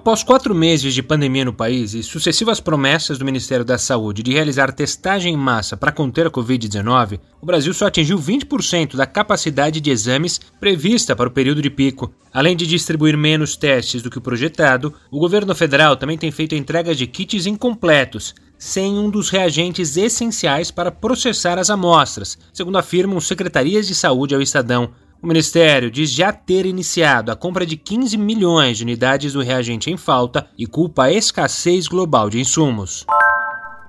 Após quatro meses de pandemia no país e sucessivas promessas do Ministério da Saúde de realizar testagem em massa para conter a Covid-19, o Brasil só atingiu 20% da capacidade de exames prevista para o período de pico. Além de distribuir menos testes do que o projetado, o governo federal também tem feito a entrega de kits incompletos, sem um dos reagentes essenciais para processar as amostras, segundo afirmam secretarias de saúde ao Estadão. O Ministério diz já ter iniciado a compra de 15 milhões de unidades do reagente em falta e culpa a escassez global de insumos.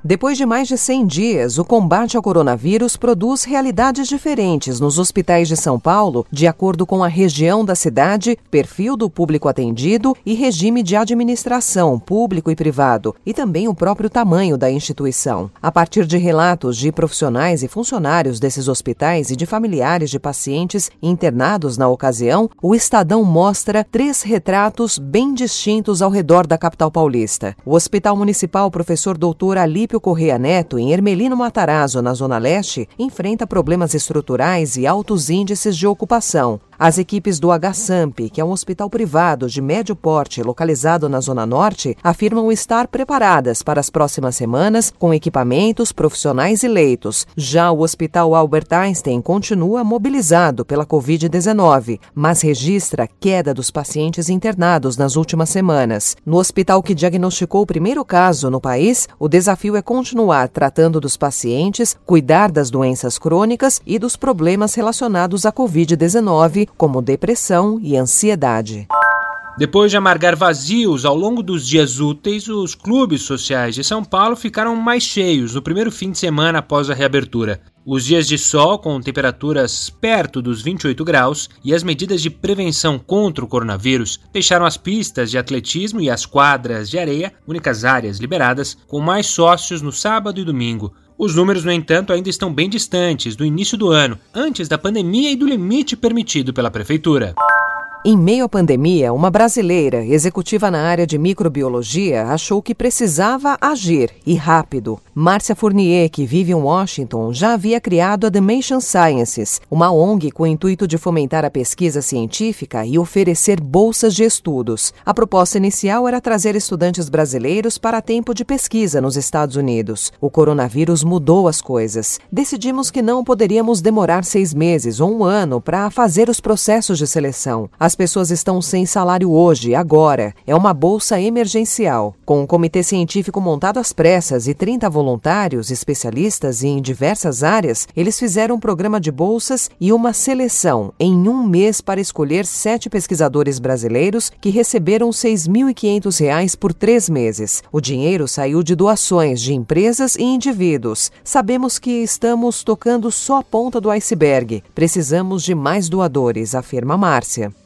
Depois de mais de 100 dias, o combate ao coronavírus produz realidades diferentes nos hospitais de São Paulo, de acordo com a região da cidade, perfil do público atendido e regime de administração, público e privado, e também o próprio tamanho da instituição. A partir de relatos de profissionais e funcionários desses hospitais e de familiares de pacientes internados na ocasião, o Estadão mostra três retratos bem distintos ao redor da capital paulista. O Hospital Municipal Professor Doutor Ali município Correia Neto, em Ermelino Matarazzo, na Zona Leste, enfrenta problemas estruturais e altos índices de ocupação. As equipes do HSAMP, que é um hospital privado de médio porte localizado na Zona Norte, afirmam estar preparadas para as próximas semanas com equipamentos, profissionais e leitos. Já o Hospital Albert Einstein continua mobilizado pela Covid-19, mas registra queda dos pacientes internados nas últimas semanas. No hospital que diagnosticou o primeiro caso no país, o desafio é continuar tratando dos pacientes, cuidar das doenças crônicas e dos problemas relacionados à Covid-19 como depressão e ansiedade. Depois de amargar vazios ao longo dos dias úteis, os clubes sociais de São Paulo ficaram mais cheios no primeiro fim de semana após a reabertura. Os dias de sol, com temperaturas perto dos 28 graus, e as medidas de prevenção contra o coronavírus deixaram as pistas de atletismo e as quadras de areia, únicas áreas liberadas, com mais sócios no sábado e domingo. Os números, no entanto, ainda estão bem distantes do início do ano, antes da pandemia e do limite permitido pela prefeitura. Em meio à pandemia, uma brasileira, executiva na área de microbiologia, achou que precisava agir e rápido. Márcia Fournier, que vive em Washington, já havia criado a Dimension Sciences, uma ONG com o intuito de fomentar a pesquisa científica e oferecer bolsas de estudos. A proposta inicial era trazer estudantes brasileiros para tempo de pesquisa nos Estados Unidos. O coronavírus mudou as coisas. Decidimos que não poderíamos demorar seis meses ou um ano para fazer os processos de seleção. Pessoas estão sem salário hoje, agora. É uma bolsa emergencial. Com um comitê científico montado às pressas e 30 voluntários, especialistas em diversas áreas, eles fizeram um programa de bolsas e uma seleção em um mês para escolher sete pesquisadores brasileiros que receberam R$ 6.500 por três meses. O dinheiro saiu de doações de empresas e indivíduos. Sabemos que estamos tocando só a ponta do iceberg. Precisamos de mais doadores, afirma Márcia.